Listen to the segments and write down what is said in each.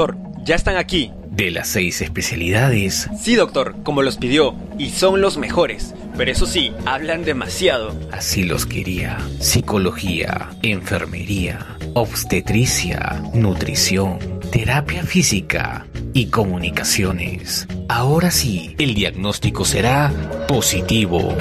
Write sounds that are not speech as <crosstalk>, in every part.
Doctor, ya están aquí. ¿De las seis especialidades? Sí, doctor, como los pidió, y son los mejores. Pero eso sí, hablan demasiado. Así los quería. Psicología, enfermería, obstetricia, nutrición, terapia física y comunicaciones. Ahora sí, el diagnóstico será positivo.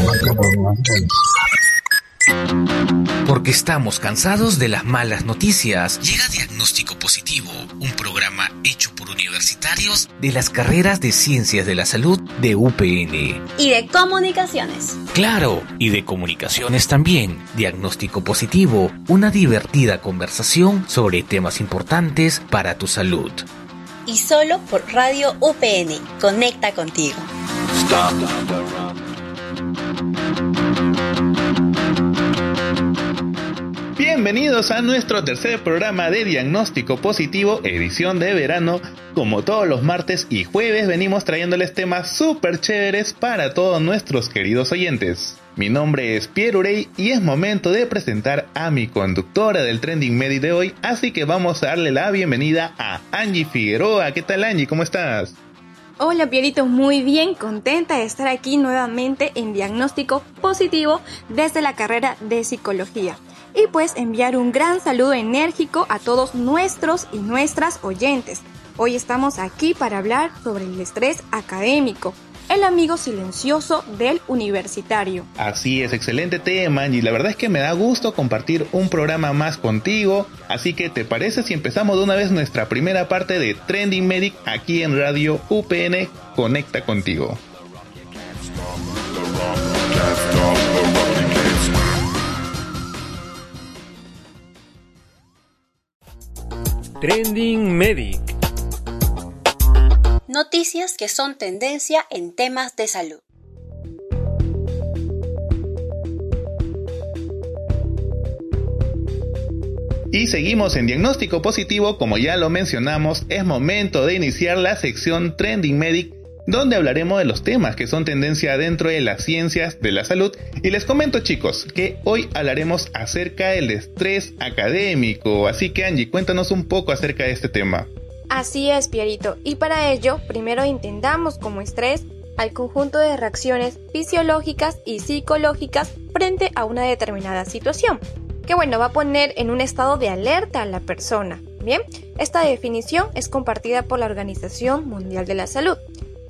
Porque estamos cansados de las malas noticias. Llega Diagnóstico Positivo, un programa hecho por universitarios de las carreras de Ciencias de la Salud de UPN. Y de Comunicaciones. Claro, y de Comunicaciones también. Diagnóstico Positivo, una divertida conversación sobre temas importantes para tu salud. Y solo por Radio UPN. Conecta contigo. Bienvenidos a nuestro tercer programa de Diagnóstico Positivo, edición de verano. Como todos los martes y jueves venimos trayéndoles temas súper chéveres para todos nuestros queridos oyentes. Mi nombre es Pierre Urey y es momento de presentar a mi conductora del Trending Medi de hoy, así que vamos a darle la bienvenida a Angie Figueroa. ¿Qué tal Angie? ¿Cómo estás? Hola Pierito, muy bien, contenta de estar aquí nuevamente en Diagnóstico Positivo desde la carrera de Psicología y pues enviar un gran saludo enérgico a todos nuestros y nuestras oyentes. Hoy estamos aquí para hablar sobre el estrés académico, el amigo silencioso del universitario. Así es, excelente tema y la verdad es que me da gusto compartir un programa más contigo, así que ¿te parece si empezamos de una vez nuestra primera parte de Trending Medic aquí en Radio UPN Conecta contigo? Trending Medic. Noticias que son tendencia en temas de salud. Y seguimos en diagnóstico positivo, como ya lo mencionamos, es momento de iniciar la sección Trending Medic donde hablaremos de los temas que son tendencia dentro de las ciencias de la salud. Y les comento chicos que hoy hablaremos acerca del estrés académico. Así que Angie, cuéntanos un poco acerca de este tema. Así es, Pierito. Y para ello, primero intentamos como estrés al conjunto de reacciones fisiológicas y psicológicas frente a una determinada situación, que bueno, va a poner en un estado de alerta a la persona. Bien, esta definición es compartida por la Organización Mundial de la Salud.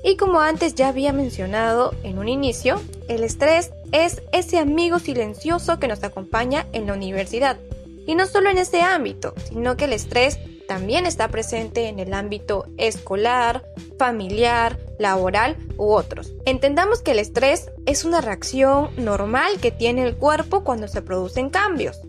Y como antes ya había mencionado en un inicio, el estrés es ese amigo silencioso que nos acompaña en la universidad. Y no solo en ese ámbito, sino que el estrés también está presente en el ámbito escolar, familiar, laboral u otros. Entendamos que el estrés es una reacción normal que tiene el cuerpo cuando se producen cambios,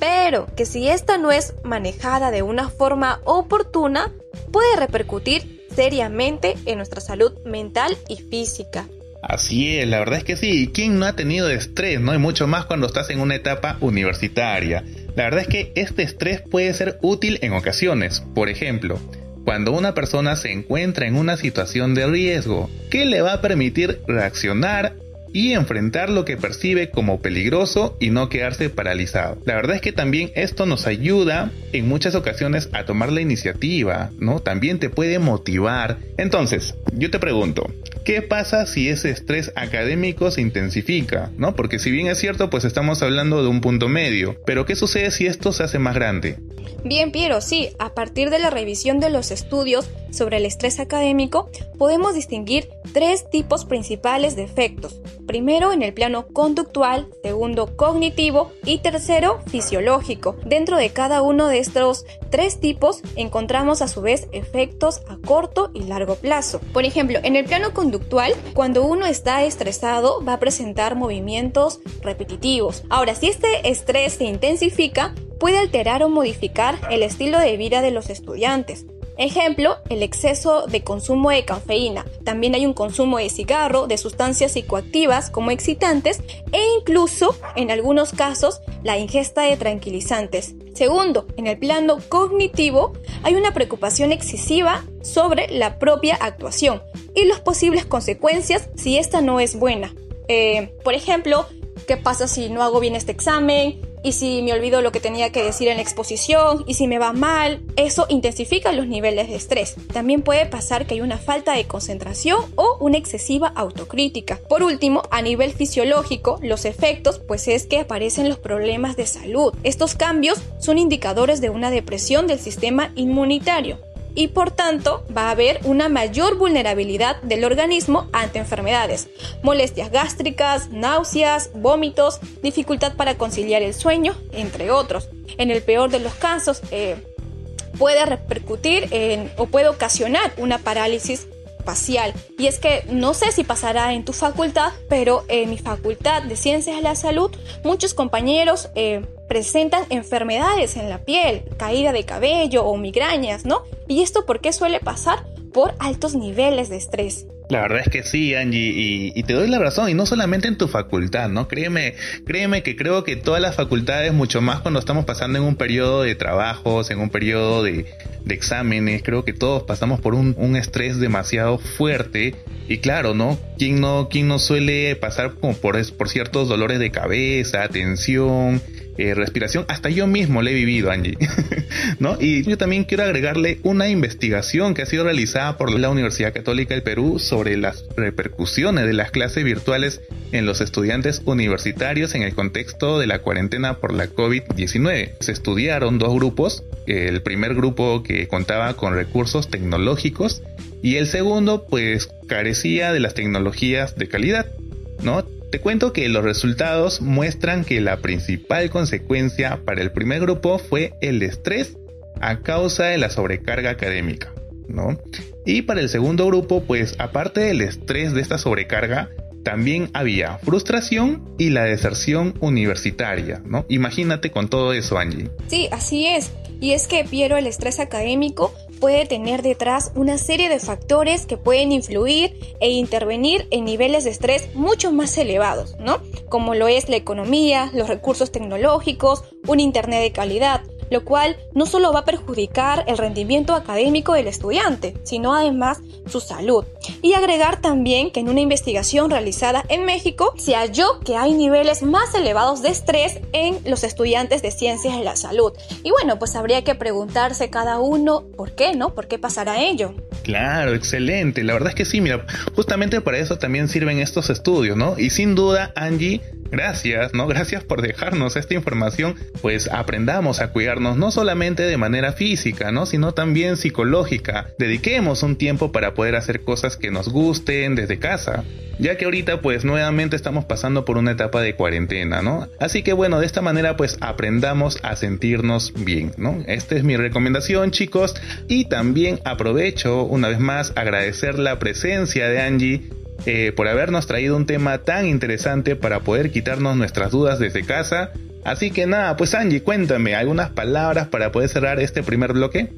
pero que si esta no es manejada de una forma oportuna, puede repercutir seriamente en nuestra salud mental y física. Así es, la verdad es que sí. ¿Quién no ha tenido estrés, no? Y mucho más cuando estás en una etapa universitaria. La verdad es que este estrés puede ser útil en ocasiones. Por ejemplo, cuando una persona se encuentra en una situación de riesgo, que le va a permitir reaccionar y enfrentar lo que percibe como peligroso y no quedarse paralizado. La verdad es que también esto nos ayuda en muchas ocasiones a tomar la iniciativa, ¿no? También te puede motivar. Entonces, yo te pregunto, ¿qué pasa si ese estrés académico se intensifica, ¿no? Porque si bien es cierto, pues estamos hablando de un punto medio, pero ¿qué sucede si esto se hace más grande? Bien, Piero, sí, a partir de la revisión de los estudios sobre el estrés académico, podemos distinguir tres tipos principales de efectos. Primero en el plano conductual, segundo cognitivo y tercero fisiológico. Dentro de cada uno de estos tres tipos encontramos a su vez efectos a corto y largo plazo. Por ejemplo, en el plano conductual, cuando uno está estresado va a presentar movimientos repetitivos. Ahora, si este estrés se intensifica, puede alterar o modificar el estilo de vida de los estudiantes. Ejemplo, el exceso de consumo de cafeína. También hay un consumo de cigarro, de sustancias psicoactivas como excitantes e incluso, en algunos casos, la ingesta de tranquilizantes. Segundo, en el plano cognitivo hay una preocupación excesiva sobre la propia actuación y las posibles consecuencias si esta no es buena. Eh, por ejemplo, ¿qué pasa si no hago bien este examen? Y si me olvido lo que tenía que decir en la exposición, y si me va mal, eso intensifica los niveles de estrés. También puede pasar que hay una falta de concentración o una excesiva autocrítica. Por último, a nivel fisiológico, los efectos pues es que aparecen los problemas de salud. Estos cambios son indicadores de una depresión del sistema inmunitario y por tanto va a haber una mayor vulnerabilidad del organismo ante enfermedades, molestias gástricas, náuseas, vómitos, dificultad para conciliar el sueño, entre otros. En el peor de los casos, eh, puede repercutir en, o puede ocasionar una parálisis facial. Y es que no sé si pasará en tu facultad, pero en mi facultad de Ciencias de la Salud, muchos compañeros eh, presentan enfermedades en la piel, caída de cabello o migrañas, ¿no? ¿Y esto por qué suele pasar? Por altos niveles de estrés. La verdad es que sí, Angie, y, te doy la razón, y no solamente en tu facultad, ¿no? Créeme, créeme que creo que todas las facultades, mucho más cuando estamos pasando en un periodo de trabajos, en un periodo de, exámenes, creo que todos pasamos por un, un, estrés demasiado fuerte, y claro, ¿no? ¿Quién no, quién no suele pasar como por, por ciertos dolores de cabeza, tensión, eh, respiración, hasta yo mismo le he vivido, Angie. <laughs> ¿No? Y yo también quiero agregarle una investigación que ha sido realizada por la Universidad Católica del Perú sobre las repercusiones de las clases virtuales en los estudiantes universitarios en el contexto de la cuarentena por la COVID-19. Se estudiaron dos grupos, el primer grupo que contaba con recursos tecnológicos y el segundo pues carecía de las tecnologías de calidad, ¿no? Te cuento que los resultados muestran que la principal consecuencia para el primer grupo fue el estrés a causa de la sobrecarga académica, ¿no? Y para el segundo grupo, pues aparte del estrés de esta sobrecarga, también había frustración y la deserción universitaria, ¿no? Imagínate con todo eso, Angie. Sí, así es. Y es que, Piero, el estrés académico puede tener detrás una serie de factores que pueden influir e intervenir en niveles de estrés mucho más elevados, ¿no? Como lo es la economía, los recursos tecnológicos, un Internet de calidad, lo cual no solo va a perjudicar el rendimiento académico del estudiante, sino además su salud. Y agregar también que en una investigación realizada en México se halló que hay niveles más elevados de estrés en los estudiantes de ciencias de la salud. Y bueno, pues habría que preguntarse cada uno por qué, ¿no? ¿Por qué pasará ello? Claro, excelente. La verdad es que sí, mira, justamente para eso también sirven estos estudios, ¿no? Y sin duda, Angie, gracias, ¿no? Gracias por dejarnos esta información, pues aprendamos a cuidarnos no solamente de manera física, ¿no? Sino también psicológica. Dediquemos un tiempo para poder hacer cosas que nos gusten desde casa, ya que ahorita pues nuevamente estamos pasando por una etapa de cuarentena, ¿no? Así que bueno, de esta manera pues aprendamos a sentirnos bien, ¿no? Esta es mi recomendación, chicos, y también aprovecho una vez más agradecer la presencia de Angie eh, por habernos traído un tema tan interesante para poder quitarnos nuestras dudas desde casa. Así que nada, pues Angie, cuéntame algunas palabras para poder cerrar este primer bloque.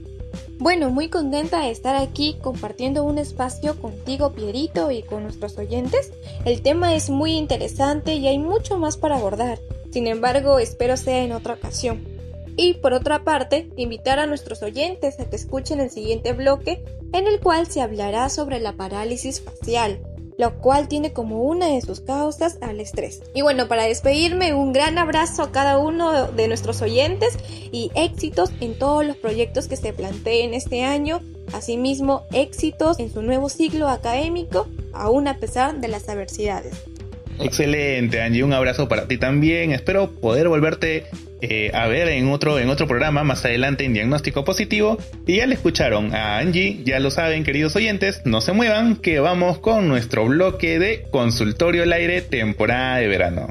Bueno, muy contenta de estar aquí compartiendo un espacio contigo, Pierito, y con nuestros oyentes. El tema es muy interesante y hay mucho más para abordar. Sin embargo, espero sea en otra ocasión. Y por otra parte, invitar a nuestros oyentes a que escuchen el siguiente bloque en el cual se hablará sobre la parálisis facial, lo cual tiene como una de sus causas al estrés. Y bueno, para despedirme, un gran abrazo a cada uno de nuestros oyentes y éxitos en todos los proyectos que se planteen este año. Asimismo, éxitos en su nuevo ciclo académico, aún a pesar de las adversidades. Excelente, Angie. Un abrazo para ti también. Espero poder volverte eh, a ver en otro, en otro programa más adelante en Diagnóstico Positivo. Y ya le escucharon a Angie, ya lo saben, queridos oyentes, no se muevan, que vamos con nuestro bloque de Consultorio al Aire temporada de verano.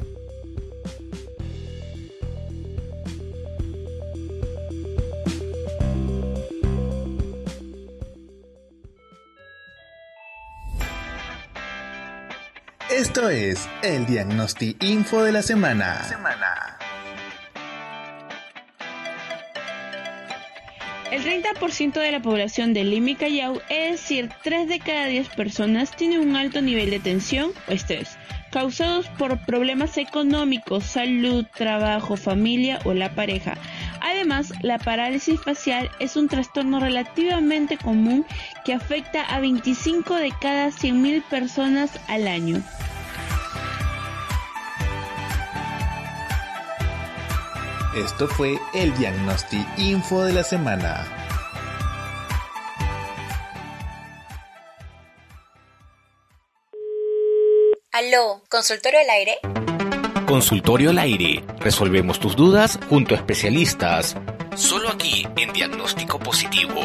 Esto es el Diagnóstico Info de la semana. semana. El 30% de la población de Lima y Callao, es decir, 3 de cada 10 personas, tiene un alto nivel de tensión o estrés, causados por problemas económicos, salud, trabajo, familia o la pareja. Además, la parálisis facial es un trastorno relativamente común que afecta a 25 de cada 100.000 personas al año. Esto fue el Diagnosti Info de la semana. Aló, ¿consultorio al aire? Consultorio al aire. Resolvemos tus dudas junto a especialistas. Solo aquí en Diagnóstico Positivo.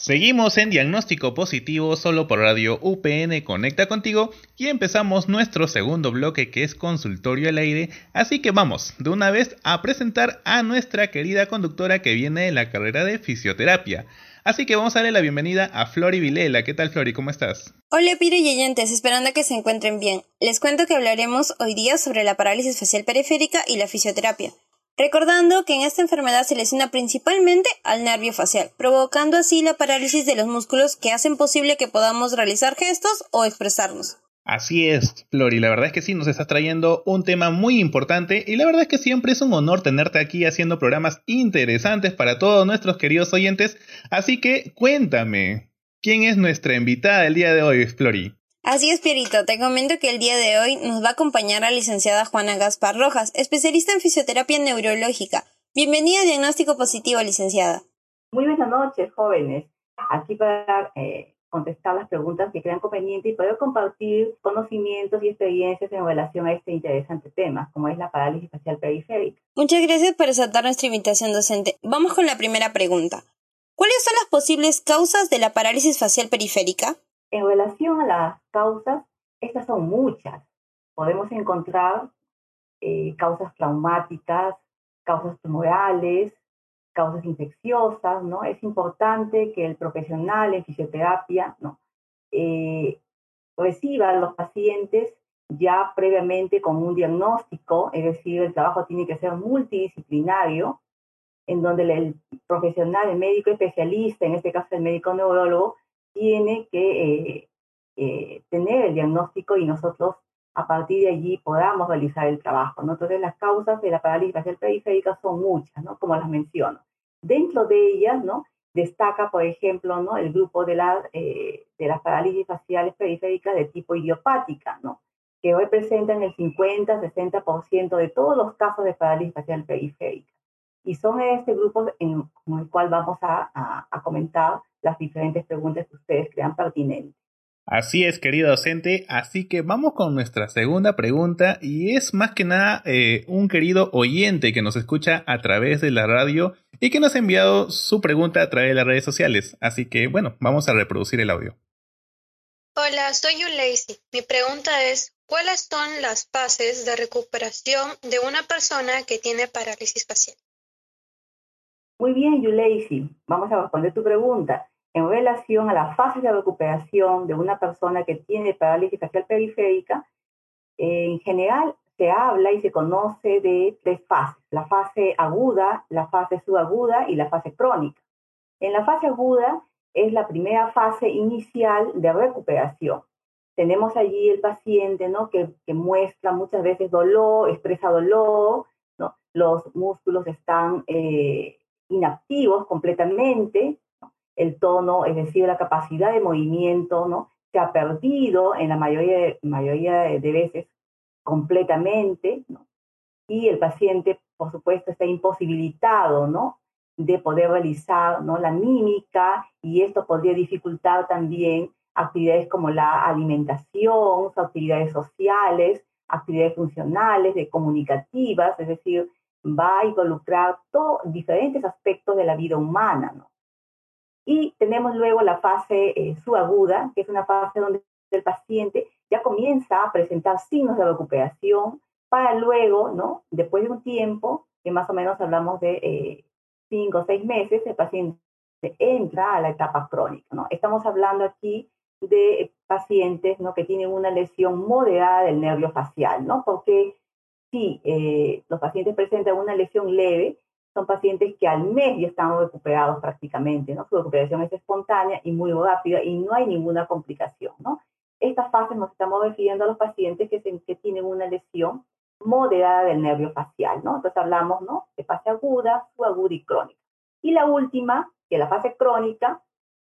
Seguimos en Diagnóstico Positivo solo por Radio UPN Conecta contigo y empezamos nuestro segundo bloque que es Consultorio al aire, así que vamos de una vez a presentar a nuestra querida conductora que viene de la carrera de fisioterapia. Así que vamos a darle la bienvenida a Flori Vilela. ¿Qué tal Flori? ¿Cómo estás? Hola Piro y oyentes, esperando que se encuentren bien. Les cuento que hablaremos hoy día sobre la parálisis facial periférica y la fisioterapia. Recordando que en esta enfermedad se lesiona principalmente al nervio facial, provocando así la parálisis de los músculos que hacen posible que podamos realizar gestos o expresarnos. Así es, Flori, la verdad es que sí, nos estás trayendo un tema muy importante y la verdad es que siempre es un honor tenerte aquí haciendo programas interesantes para todos nuestros queridos oyentes, así que cuéntame, ¿quién es nuestra invitada del día de hoy, Flori? Así es, Pierito, te comento que el día de hoy nos va a acompañar la licenciada Juana Gaspar Rojas, especialista en fisioterapia neurológica. Bienvenida a Diagnóstico Positivo, licenciada. Muy buenas noches, jóvenes. Aquí para eh, contestar las preguntas que crean conveniente y poder compartir conocimientos y experiencias en relación a este interesante tema, como es la parálisis facial periférica. Muchas gracias por aceptar nuestra invitación docente. Vamos con la primera pregunta. ¿Cuáles son las posibles causas de la parálisis facial periférica? En relación a las causas, estas son muchas. Podemos encontrar eh, causas traumáticas, causas tumorales, causas infecciosas, ¿no? Es importante que el profesional en fisioterapia, ¿no? Eh, reciba a los pacientes ya previamente con un diagnóstico, es decir, el trabajo tiene que ser multidisciplinario, en donde el profesional, el médico especialista, en este caso el médico neurólogo, tiene que eh, eh, tener el diagnóstico y nosotros a partir de allí podamos realizar el trabajo. ¿no? Entonces las causas de la parálisis facial periférica son muchas, ¿no? como las menciono. Dentro de ellas, ¿no? destaca, por ejemplo, ¿no? el grupo de, la, eh, de las parálisis faciales periféricas de tipo idiopática, ¿no? que representan el 50-60% de todos los casos de parálisis facial periférica. Y son este grupo en, con el cual vamos a, a, a comentar las diferentes preguntas que ustedes crean pertinentes. Así es, querido docente. Así que vamos con nuestra segunda pregunta y es más que nada eh, un querido oyente que nos escucha a través de la radio y que nos ha enviado su pregunta a través de las redes sociales. Así que bueno, vamos a reproducir el audio. Hola, soy Yulacy. Mi pregunta es, ¿cuáles son las fases de recuperación de una persona que tiene parálisis facial? Muy bien, Yulacy. Vamos a responder tu pregunta en relación a las fases de recuperación de una persona que tiene parálisis facial periférica, en general se habla y se conoce de tres fases, la fase aguda, la fase subaguda y la fase crónica. En la fase aguda es la primera fase inicial de recuperación. Tenemos allí el paciente ¿no? que, muestra muchas veces dolor, expresa dolor, los músculos están eh, inactivos completamente, el tono, es decir, la capacidad de movimiento, ¿no? Se ha perdido en la mayoría de, mayoría de veces completamente, ¿no? Y el paciente, por supuesto, está imposibilitado, ¿no? De poder realizar, ¿no? La mímica y esto podría dificultar también actividades como la alimentación, actividades sociales, actividades funcionales, de comunicativas, es decir, va a involucrar todos diferentes aspectos de la vida humana, ¿no? Y tenemos luego la fase eh, subaguda, que es una fase donde el paciente ya comienza a presentar signos de recuperación para luego, ¿no? Después de un tiempo, que más o menos hablamos de eh, cinco o seis meses, el paciente entra a la etapa crónica, ¿no? Estamos hablando aquí de pacientes, ¿no? Que tienen una lesión moderada del nervio facial, ¿no? Porque si eh, los pacientes presentan una lesión leve, son pacientes que al mes ya están recuperados prácticamente, ¿no? Su recuperación es espontánea y muy rápida y no hay ninguna complicación, ¿no? Esta fase nos estamos refiriendo a los pacientes que, que tienen una lesión moderada del nervio facial, ¿no? Entonces hablamos, ¿no? De fase aguda, subaguda y crónica. Y la última, que es la fase crónica,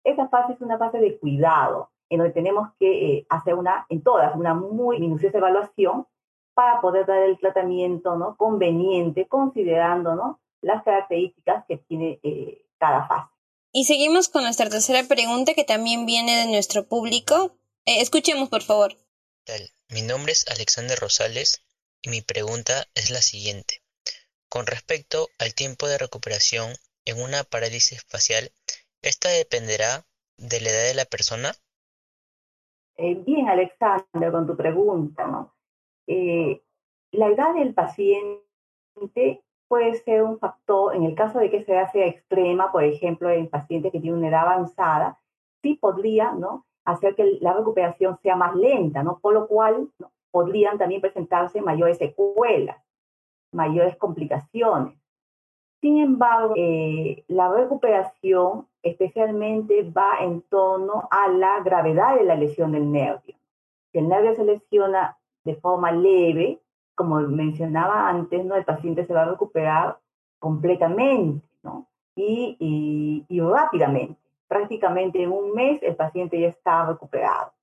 esa fase es una fase de cuidado, en donde tenemos que eh, hacer una, en todas, una muy minuciosa evaluación para poder dar el tratamiento ¿no? conveniente, considerando ¿no? Las características que tiene eh, cada fase. Y seguimos con nuestra tercera pregunta que también viene de nuestro público. Eh, escuchemos, por favor. Mi nombre es Alexander Rosales y mi pregunta es la siguiente. Con respecto al tiempo de recuperación en una parálisis facial, ¿esta dependerá de la edad de la persona? Eh, bien, Alexander, con tu pregunta, ¿no? Eh, la edad del paciente puede ser un factor, en el caso de que sea extrema, por ejemplo, en pacientes que tienen una edad avanzada, sí podría ¿no? hacer que la recuperación sea más lenta, ¿no? por lo cual podrían también presentarse mayores secuelas, mayores complicaciones. Sin embargo, eh, la recuperación especialmente va en torno a la gravedad de la lesión del nervio. Si el nervio se lesiona de forma leve, como mencionaba antes, ¿no? el paciente se va a recuperar completamente ¿no? y, y, rápidamente. Prácticamente en un mes el paciente ya está recuperado.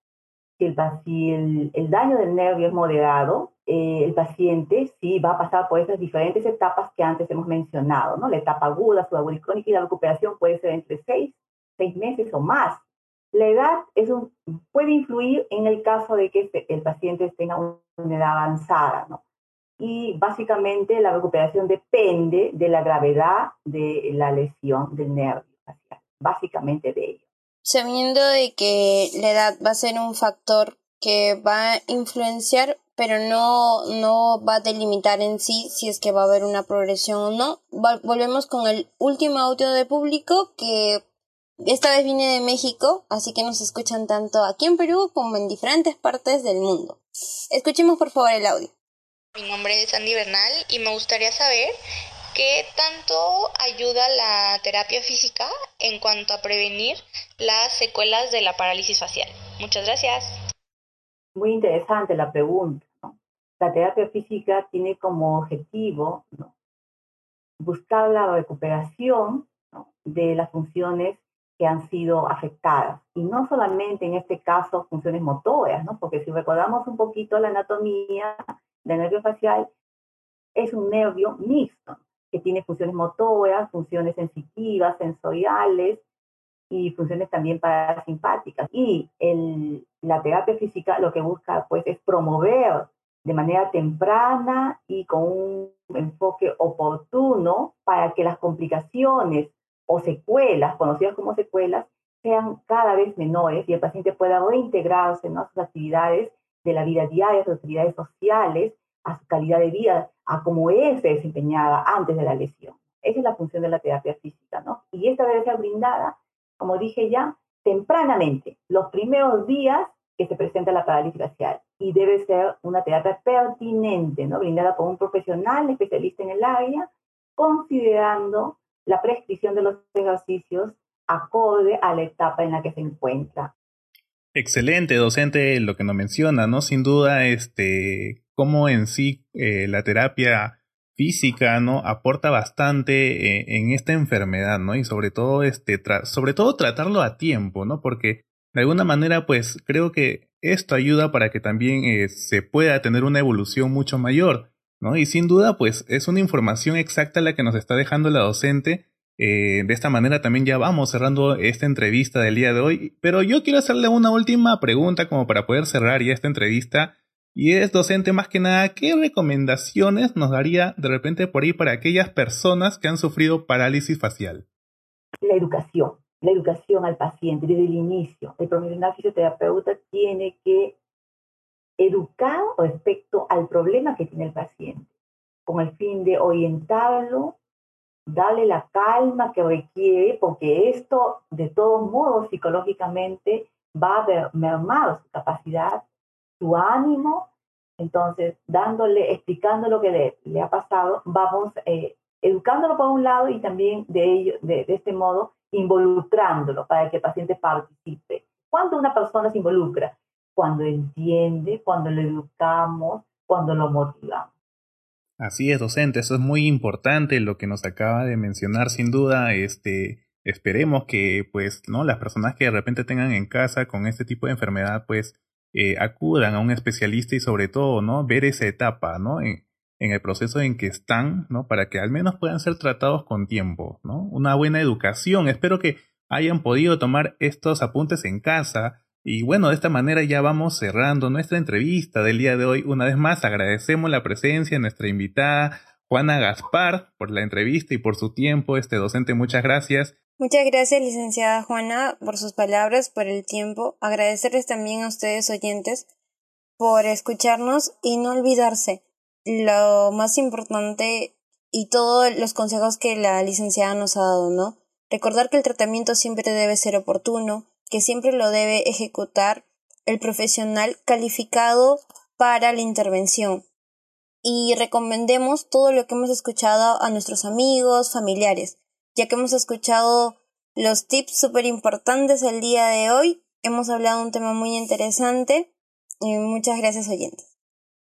Si el, si el, el daño del nervio es moderado, eh, el paciente sí va a pasar por esas diferentes etapas que antes hemos mencionado, ¿no? La etapa aguda, subaguda y crónica y la recuperación puede ser entre seis, seis meses o más. La edad es un, puede influir en el caso de que este, el paciente tenga una edad avanzada, ¿no? Y básicamente la recuperación depende de la gravedad de la lesión del nervio básicamente de ello. Sabiendo de que la edad va a ser un factor que va a influenciar, pero no, no va a delimitar en sí si es que va a haber una progresión o no. Volvemos con el último audio de público que esta vez viene de México, así que nos escuchan tanto aquí en Perú como en diferentes partes del mundo. Escuchemos por favor el audio. Mi nombre es Andy Bernal y me gustaría saber qué tanto ayuda la terapia física en cuanto a prevenir las secuelas de la parálisis facial. Muchas gracias. Muy interesante la pregunta. La terapia física tiene como objetivo buscar la recuperación de las funciones que han sido afectadas. Y no solamente en este caso funciones motoras, ¿no? porque si recordamos un poquito la anatomía del nervio facial, es un nervio mixto, que tiene funciones motoras, funciones sensitivas, sensoriales y funciones también parasimpáticas. Y el, la terapia física lo que busca pues es promover de manera temprana y con un enfoque oportuno para que las complicaciones o secuelas, conocidas como secuelas, sean cada vez menores y el paciente pueda reintegrarse ¿no? a sus actividades de la vida diaria, a sus actividades sociales, a su calidad de vida, a cómo él se desempeñaba antes de la lesión. Esa es la función de la terapia física, ¿no? Y esta debe ser brindada, como dije ya, tempranamente, los primeros días que se presenta la parálisis facial. Y debe ser una terapia pertinente, ¿no? Brindada por un profesional especialista en el área, considerando la prescripción de los ejercicios acorde a la etapa en la que se encuentra. Excelente, docente, lo que nos menciona, ¿no? Sin duda, este, cómo en sí eh, la terapia física, ¿no? Aporta bastante eh, en esta enfermedad, ¿no? Y sobre todo, este, sobre todo tratarlo a tiempo, ¿no? Porque de alguna manera, pues creo que esto ayuda para que también eh, se pueda tener una evolución mucho mayor. ¿No? Y sin duda, pues es una información exacta la que nos está dejando la docente. Eh, de esta manera también ya vamos cerrando esta entrevista del día de hoy. Pero yo quiero hacerle una última pregunta como para poder cerrar ya esta entrevista. Y es, docente, más que nada, ¿qué recomendaciones nos daría de repente por ahí para aquellas personas que han sufrido parálisis facial? La educación, la educación al paciente desde el inicio. El profesional fisioterapeuta tiene que educado respecto al problema que tiene el paciente, con el fin de orientarlo, darle la calma que requiere, porque esto de todos modos psicológicamente va a mermar su capacidad, su ánimo. Entonces, dándole, explicando lo que le, ha pasado, vamos eh, educándolo por un lado y también de, ello, de, de este modo involucrándolo para que el paciente participe. Cuando una persona se involucra, cuando entiende, cuando lo educamos, cuando lo motivamos. Así es, docente, eso es muy importante lo que nos acaba de mencionar, sin duda, este, esperemos que, pues, ¿no? Las personas que de repente tengan en casa con este tipo de enfermedad, pues, eh, acudan a un especialista y sobre todo, ¿no? Ver esa etapa, ¿no? En, en, el proceso en que están, ¿no? Para que al menos puedan ser tratados con tiempo, ¿no? Una buena educación. Espero que hayan podido tomar estos apuntes en casa. Y bueno, de esta manera ya vamos cerrando nuestra entrevista del día de hoy. Una vez más, agradecemos la presencia de nuestra invitada, Juana Gaspar, por la entrevista y por su tiempo. Este docente, muchas gracias. Muchas gracias, licenciada Juana, por sus palabras, por el tiempo. Agradecerles también a ustedes, oyentes, por escucharnos y no olvidarse lo más importante y todos los consejos que la licenciada nos ha dado, ¿no? Recordar que el tratamiento siempre debe ser oportuno, que siempre lo debe ejecutar el profesional calificado para la intervención. Y recomendemos todo lo que hemos escuchado a nuestros amigos, familiares ya que hemos escuchado los tips súper importantes el día de hoy. Hemos hablado de un tema muy interesante. Y muchas gracias, oyentes.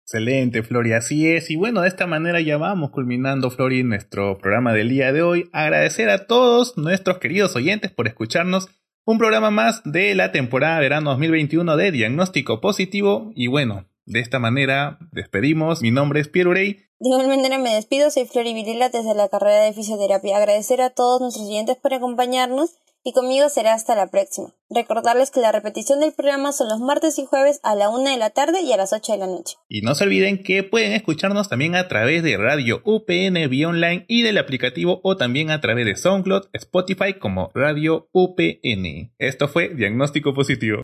Excelente, Flori, así es. Y bueno, de esta manera ya vamos culminando, Flori, nuestro programa del día de hoy. Agradecer a todos nuestros queridos oyentes por escucharnos. Un programa más de la temporada verano 2021 de Diagnóstico Positivo. Y bueno, de esta manera despedimos. Mi nombre es Pierre Urey de igual manera me despido, soy Flori Virila desde la carrera de fisioterapia. Agradecer a todos nuestros oyentes por acompañarnos y conmigo será hasta la próxima. Recordarles que la repetición del programa son los martes y jueves a la una de la tarde y a las 8 de la noche. Y no se olviden que pueden escucharnos también a través de Radio UPN vía online y del aplicativo o también a través de SoundCloud, Spotify como Radio UPN. Esto fue Diagnóstico Positivo.